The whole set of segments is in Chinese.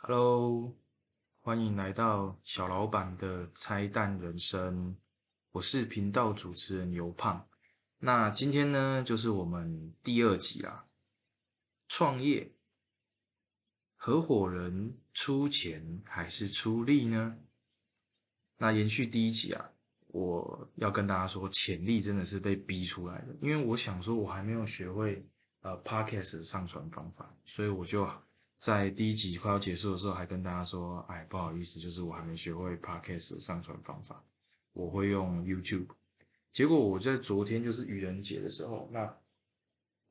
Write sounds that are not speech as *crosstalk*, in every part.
Hello，欢迎来到小老板的拆弹人生，我是频道主持人尤胖。那今天呢，就是我们第二集啦。创业，合伙人出钱还是出力呢？那延续第一集啊，我要跟大家说，潜力真的是被逼出来的。因为我想说，我还没有学会呃 Podcast 的上传方法，所以我就在第一集快要结束的时候，还跟大家说，哎，不好意思，就是我还没学会 Podcast 的上传方法，我会用 YouTube。结果我在昨天就是愚人节的时候，那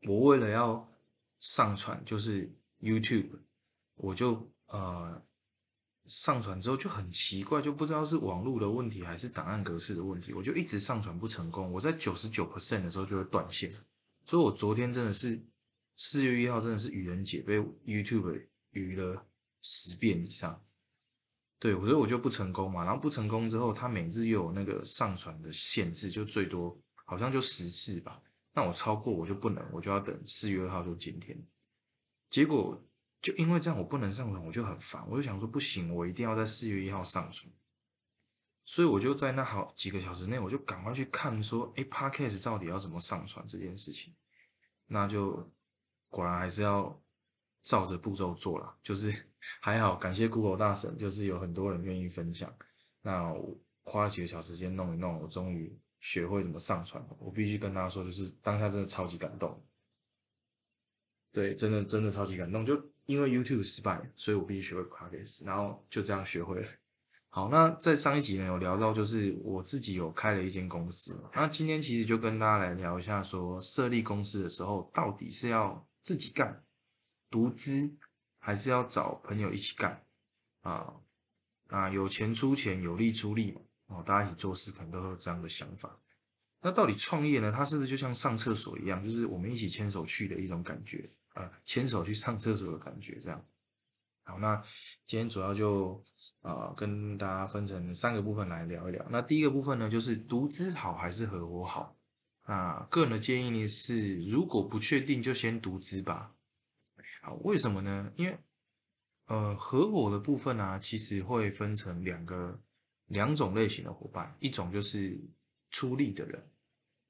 我为了要上传就是 YouTube，我就呃上传之后就很奇怪，就不知道是网络的问题还是档案格式的问题，我就一直上传不成功。我在九十九 percent 的时候就会断线，所以我昨天真的是四月一号真的是愚人节，被 YouTube 愚了十遍以上。对，所以我就不成功嘛，然后不成功之后，他每日又有那个上传的限制，就最多好像就十次吧。那我超过我就不能，我就要等四月二号就今天。结果就因为这样我不能上传，我就很烦，我就想说不行，我一定要在四月一号上传。所以我就在那好几个小时内，我就赶快去看说，哎，Podcast 到底要怎么上传这件事情。那就果然还是要照着步骤做了，就是 *laughs* 还好，感谢 Google 大神，就是有很多人愿意分享。那我花了几个小时时间弄一弄，我终于。学会怎么上传，我必须跟大家说，就是当下真的超级感动，对，真的真的超级感动。就因为 YouTube 失败，所以我必须学会 Podcast，然后就这样学会了。好，那在上一集呢有聊到，就是我自己有开了一间公司。那今天其实就跟大家来聊一下，说设立公司的时候，到底是要自己干，独资，还是要找朋友一起干啊？啊，有钱出钱，有力出力嘛。哦，大家一起做事可能都有这样的想法。那到底创业呢？它是不是就像上厕所一样，就是我们一起牵手去的一种感觉啊？牵手去上厕所的感觉，这样。好，那今天主要就啊跟大家分成三个部分来聊一聊。那第一个部分呢，就是独资好还是合伙好？啊，个人的建议呢是，如果不确定就先独资吧。好，为什么呢？因为呃，合伙的部分呢，其实会分成两个。两种类型的伙伴，一种就是出力的人，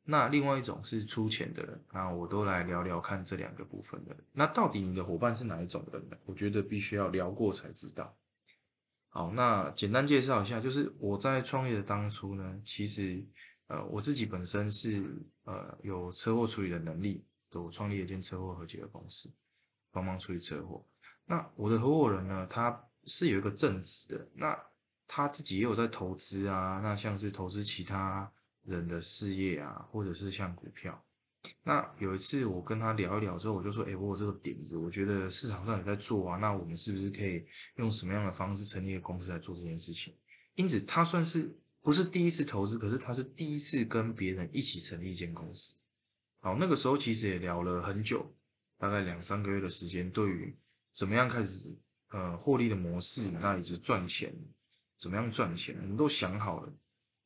那另外一种是出钱的人。那我都来聊聊看这两个部分的。那到底你的伙伴是哪一种人呢？我觉得必须要聊过才知道。好，那简单介绍一下，就是我在创业的当初呢，其实呃我自己本身是呃有车祸处理的能力，我创立了一间车祸和解的公司，帮忙处理车祸。那我的合伙人呢，他是有一个正职的，那。他自己也有在投资啊，那像是投资其他人的事业啊，或者是像股票。那有一次我跟他聊一聊之后，我就说：“哎，我有这个点子，我觉得市场上也在做啊，那我们是不是可以用什么样的方式成立一个公司来做这件事情？”因此，他算是不是第一次投资，可是他是第一次跟别人一起成立一间公司。好，那个时候其实也聊了很久，大概两三个月的时间，对于怎么样开始呃获利的模式，那以及赚钱。怎么样赚钱，我们都想好了。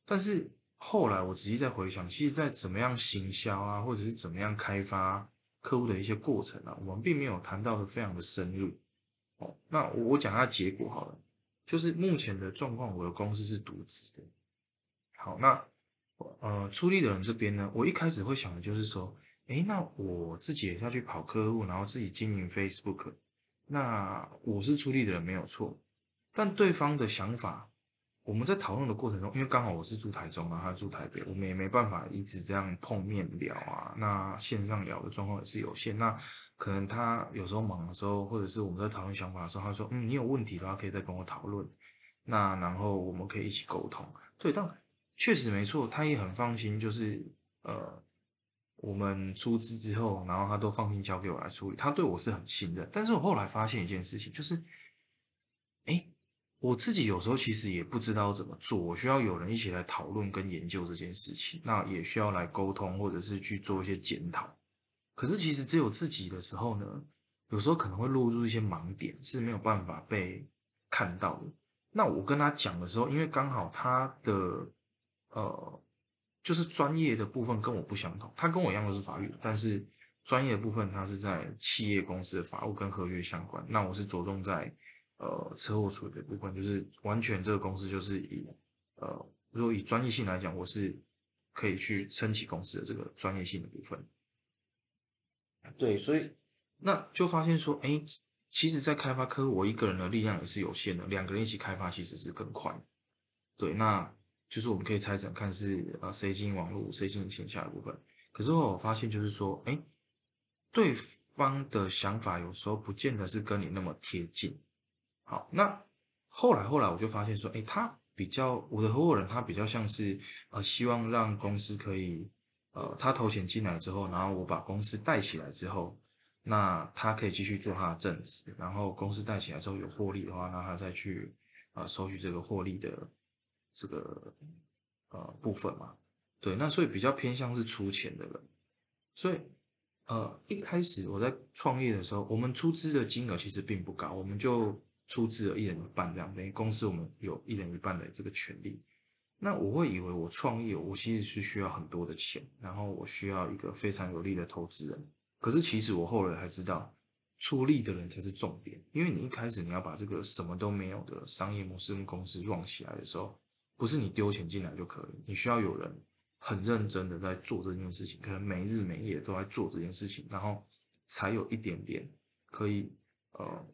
但是后来我仔细再回想，其实，在怎么样行销啊，或者是怎么样开发客户的一些过程啊，我们并没有谈到的非常的深入。哦，那我我讲下结果好了，就是目前的状况，我的公司是独资的。好，那呃，出力的人这边呢，我一开始会想的就是说，诶，那我自己也要去跑客户，然后自己经营 Facebook，那我是出力的人没有错。但对方的想法，我们在讨论的过程中，因为刚好我是住台中啊，他住台北，我们也没办法一直这样碰面聊啊。那线上聊的状况也是有限。那可能他有时候忙的时候，或者是我们在讨论想法的时候，他说：“嗯，你有问题的话可以再跟我讨论。”那然后我们可以一起沟通。对，当然确实没错，他也很放心，就是呃，我们出资之后，然后他都放心交给我来处理，他对我是很信任。但是我后来发现一件事情，就是，哎。我自己有时候其实也不知道怎么做，我需要有人一起来讨论跟研究这件事情，那也需要来沟通或者是去做一些检讨。可是其实只有自己的时候呢，有时候可能会落入一些盲点，是没有办法被看到的。那我跟他讲的时候，因为刚好他的呃，就是专业的部分跟我不相同，他跟我一样都是法律，但是专业的部分他是在企业公司的法务跟合约相关，那我是着重在。呃车祸处理的部分，就是完全这个公司就是以呃如果以专业性来讲，我是可以去撑起公司的这个专业性的部分。对，所以那就发现说，哎，其实，在开发科，我一个人的力量也是有限的，两个人一起开发其实是更快。对，那就是我们可以拆成看是啊谁经营网络，谁经营线下的部分。可是我发现就是说，哎，对方的想法有时候不见得是跟你那么贴近。好，那后来后来我就发现说，哎，他比较我的合伙人，他比较像是呃希望让公司可以。呃，他投钱进来之后，然后我把公司带起来之后，那他可以继续做他的正职，然后公司带起来之后有获利的话，那他再去啊收取这个获利的这个呃部分嘛。对，那所以比较偏向是出钱的人。所以呃一开始我在创业的时候，我们出资的金额其实并不高，我们就出资了一人一半这样，等于公司我们有一人一半的这个权利。那我会以为我创业，我其实是需要很多的钱，然后我需要一个非常有力的投资人。可是其实我后来才知道，出力的人才是重点。因为你一开始你要把这个什么都没有的商业模式跟公司 run 起来的时候，不是你丢钱进来就可以，你需要有人很认真的在做这件事情，可能没日没夜都在做这件事情，然后才有一点点可以，呃，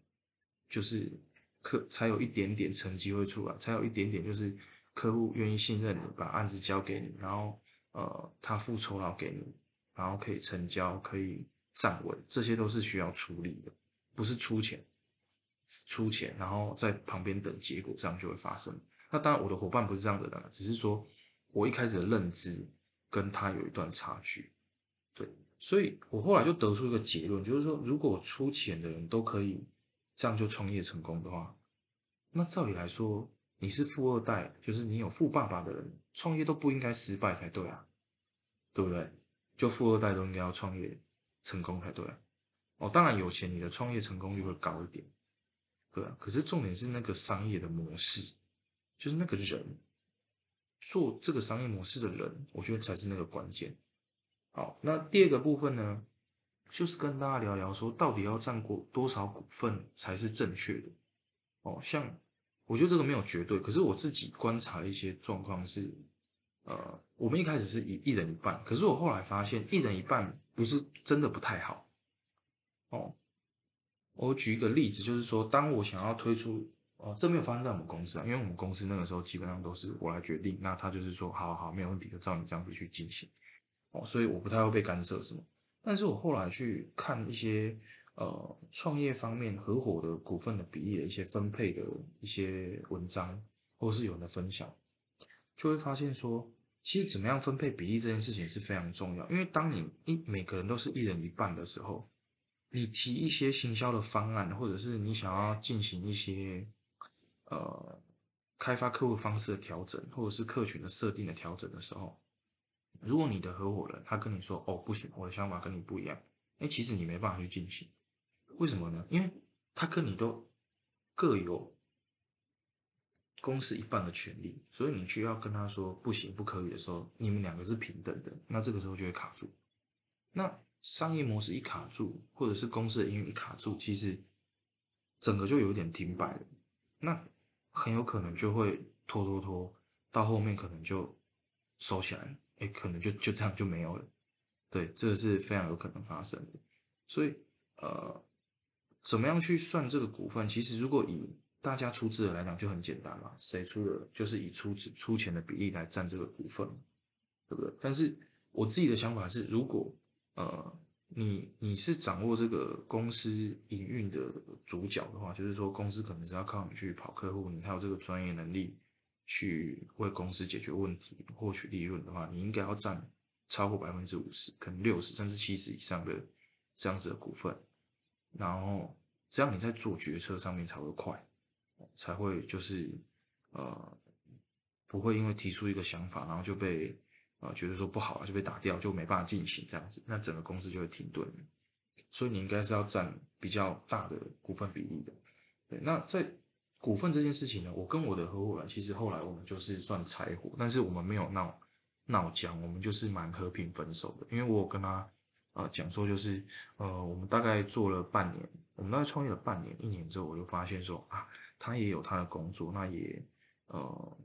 就是客才有一点点成绩会出来，才有一点点就是。客户愿意信任你，把案子交给你，然后呃，他付酬劳给你，然后可以成交，可以站稳，这些都是需要处理的，不是出钱，出钱然后在旁边等结果，这样就会发生。那当然，我的伙伴不是这样的人，只是说我一开始的认知跟他有一段差距，对，所以我后来就得出一个结论，就是说，如果出钱的人都可以这样就创业成功的话，那照理来说。你是富二代，就是你有富爸爸的人，创业都不应该失败才对啊，对不对？就富二代都应该要创业成功才对啊。哦，当然有钱，你的创业成功率会高一点，对啊。可是重点是那个商业的模式，就是那个人做这个商业模式的人，我觉得才是那个关键。好，那第二个部分呢，就是跟大家聊聊说，到底要占过多少股份才是正确的？哦，像。我觉得这个没有绝对，可是我自己观察一些状况是，呃，我们一开始是一一人一半，可是我后来发现一人一半不是真的不太好。哦，我举一个例子，就是说，当我想要推出，哦，这没有发生在我们公司啊，因为我们公司那个时候基本上都是我来决定，那他就是说，好好没有问题，就照你这样子去进行，哦，所以我不太会被干涉什么。但是我后来去看一些。呃，创业方面合伙的股份的比例的一些分配的一些文章，或是有人的分享，就会发现说，其实怎么样分配比例这件事情是非常重要。因为当你一每个人都是一人一半的时候，你提一些行销的方案，或者是你想要进行一些呃开发客户方式的调整，或者是客群的设定的调整的时候，如果你的合伙人他跟你说，哦不行，我的想法跟你不一样，哎，其实你没办法去进行。为什么呢？因为他跟你都各有公司一半的权利，所以你需要跟他说不行、不可以的时候，你们两个是平等的，那这个时候就会卡住。那商业模式一卡住，或者是公司的营运一卡住，其实整个就有点停摆了。那很有可能就会拖拖拖，到后面可能就收起来了，哎，可能就就这样就没有了。对，这个是非常有可能发生的。所以，呃。怎么样去算这个股份？其实如果以大家出资的来讲，就很简单嘛，谁出的，就是以出资出钱的比例来占这个股份，对不对？但是我自己的想法是，如果呃你你是掌握这个公司营运的主角的话，就是说公司可能是要靠你去跑客户，你才有这个专业能力去为公司解决问题、获取利润的话，你应该要占超过百分之五十，可能六十甚至七十以上的这样子的股份。然后，这样你在做决策上面才会快，才会就是呃，不会因为提出一个想法，然后就被啊觉得说不好了就被打掉，就没办法进行这样子，那整个公司就会停顿。所以你应该是要占比较大的股份比例的。对，那在股份这件事情呢，我跟我的合伙人其实后来我们就是算柴火，但是我们没有闹闹僵，我们就是蛮和平分手的，因为我有跟他。啊，讲说就是，呃，我们大概做了半年，我们大概创业了半年、一年之后，我就发现说啊，他也有他的工作，那也呃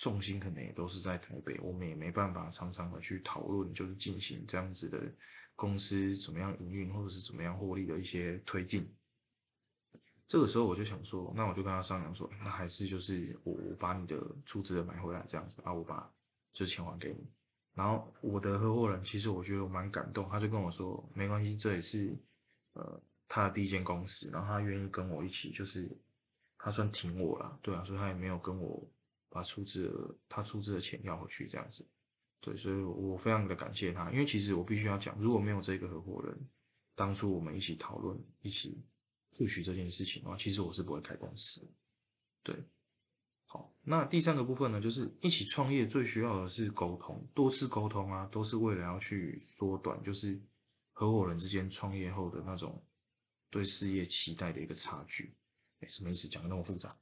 重心可能也都是在台北，我们也没办法常常的去讨论，就是进行这样子的公司怎么样营运或者是怎么样获利的一些推进。这个时候我就想说，那我就跟他商量说，那还是就是我我把你的出资的买回来这样子啊，我把就钱还给你。然后我的合伙人其实我觉得我蛮感动，他就跟我说，没关系，这也是呃他的第一间公司，然后他愿意跟我一起，就是他算挺我了，对啊，所以他也没有跟我把出资的他出资的钱要回去这样子，对，所以我非常的感谢他，因为其实我必须要讲，如果没有这个合伙人，当初我们一起讨论一起。复许这件事情的话，其实我是不会开公司。对，好，那第三个部分呢，就是一起创业最需要的是沟通，多次沟通啊，都是为了要去缩短，就是合伙人之间创业后的那种对事业期待的一个差距。哎，什么意思？讲的那么复杂？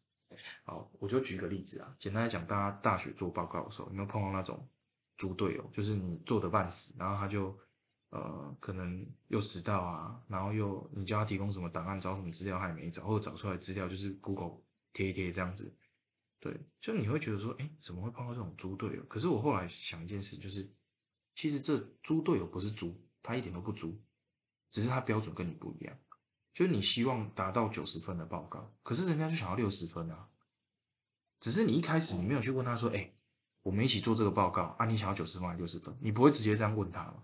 好，我就举个例子啊，简单来讲，大家大学做报告的时候，有没有碰到那种猪队友？就是你做的半死，然后他就。呃，可能又迟到啊，然后又你叫他提供什么档案，找什么资料他也没找，或者找出来资料就是 Google 贴一贴这样子，对，就你会觉得说，哎，怎么会碰到这种猪队友？可是我后来想一件事，就是其实这猪队友不是猪，他一点都不猪，只是他标准跟你不一样，就你希望达到九十分的报告，可是人家就想要六十分啊，只是你一开始你没有去问他说，哎，我们一起做这个报告啊，你想要九十分还是六十分？你不会直接这样问他吗？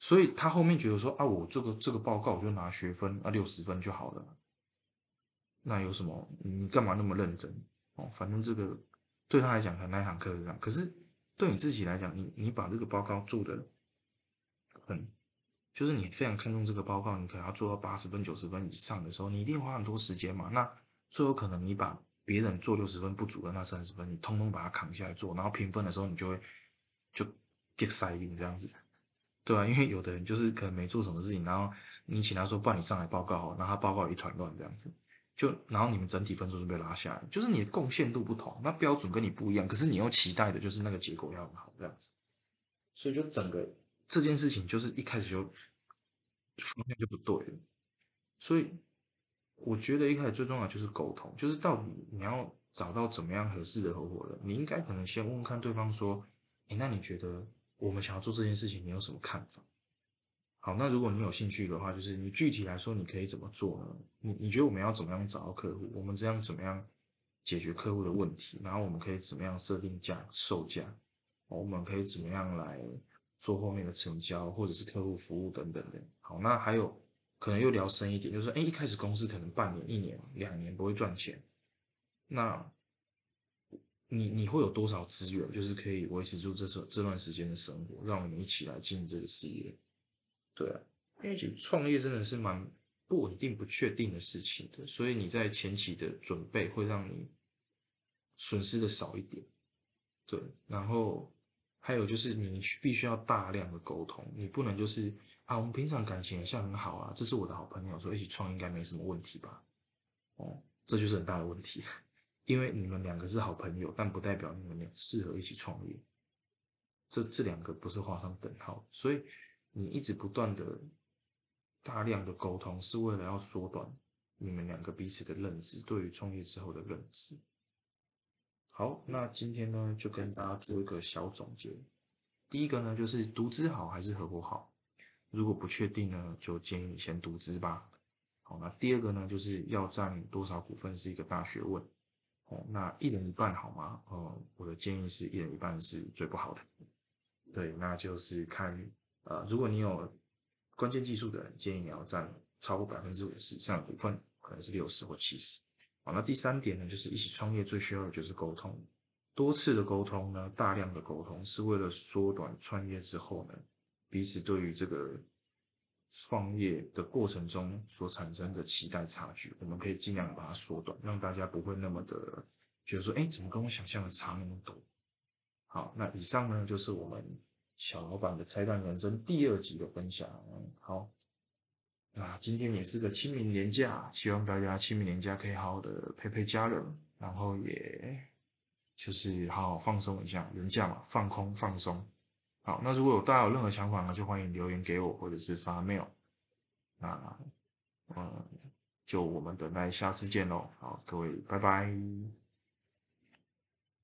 所以他后面觉得说啊，我这个这个报告我就拿学分啊六十分就好了，那有什么？你干嘛那么认真？哦，反正这个对他来讲，他那堂课这样。可是对你自己来讲，你你把这个报告做的很，就是你非常看重这个报告，你可能要做到八十分、九十分以上的时候，你一定花很多时间嘛。那最有可能你把别人做六十分不足的那三十分，你通通把它扛下来做，然后评分的时候，你就会就 get 塞这样子。对啊，因为有的人就是可能没做什么事情，然后你请他说不然你上来报告，然后他报告一团乱这样子，就然后你们整体分数就被拉下来，就是你的贡献度不同，那标准跟你不一样，可是你又期待的就是那个结果要很好这样子，所以就整个这件事情就是一开始就方向就不对了，所以我觉得一开始最重要就是沟通，就是到底你要找到怎么样合适的合伙人，你应该可能先问问看对方说，哎，那你觉得？我们想要做这件事情，你有什么看法？好，那如果你有兴趣的话，就是你具体来说，你可以怎么做呢？你你觉得我们要怎么样找到客户？我们这样怎么样解决客户的问题？然后我们可以怎么样设定价售价？我们可以怎么样来做后面的成交，或者是客户服务等等的。好，那还有可能又聊深一点，就是说，哎，一开始公司可能半年、一年、两年不会赚钱，那。你你会有多少资源，就是可以维持住这时这段时间的生活，让我们一起来经营这个事业。对啊，因为创业真的是蛮不稳定、不确定的事情的，所以你在前期的准备会让你损失的少一点。对，然后还有就是你必须要大量的沟通，你不能就是啊，我们平常感情像很好啊，这是我的好朋友，说一起创应该没什么问题吧？哦，这就是很大的问题。因为你们两个是好朋友，但不代表你们俩适合一起创业。这这两个不是画上等号，所以你一直不断的大量的沟通，是为了要缩短你们两个彼此的认知，对于创业之后的认知。好，那今天呢，就跟大家做一个小总结。第一个呢，就是独资好还是合伙好？如果不确定呢，就建议你先独资吧。好，那第二个呢，就是要占多少股份是一个大学问。哦，那一人一半好吗？哦，我的建议是一人一半是最不好的。对，那就是看，呃，如果你有关键技术的人，建议你要占超过百分之五十以上的股份，可能是六十或七十。好，那第三点呢，就是一起创业最需要的就是沟通，多次的沟通呢，大量的沟通，是为了缩短创业之后呢，彼此对于这个。创业的过程中所产生的期待差距，我们可以尽量把它缩短，让大家不会那么的觉得说，哎，怎么跟我想象的差那么多？好，那以上呢就是我们小老板的拆弹人生第二集的分享。好，啊今天也是个清明年假，希望大家清明年假可以好好的陪陪家人，然后也就是好好放松一下，年假嘛，放空放松。好，那如果有大家有任何想法呢，就欢迎留言给我，或者是发 mail。那嗯，就我们等待下次见喽。好，各位，拜拜。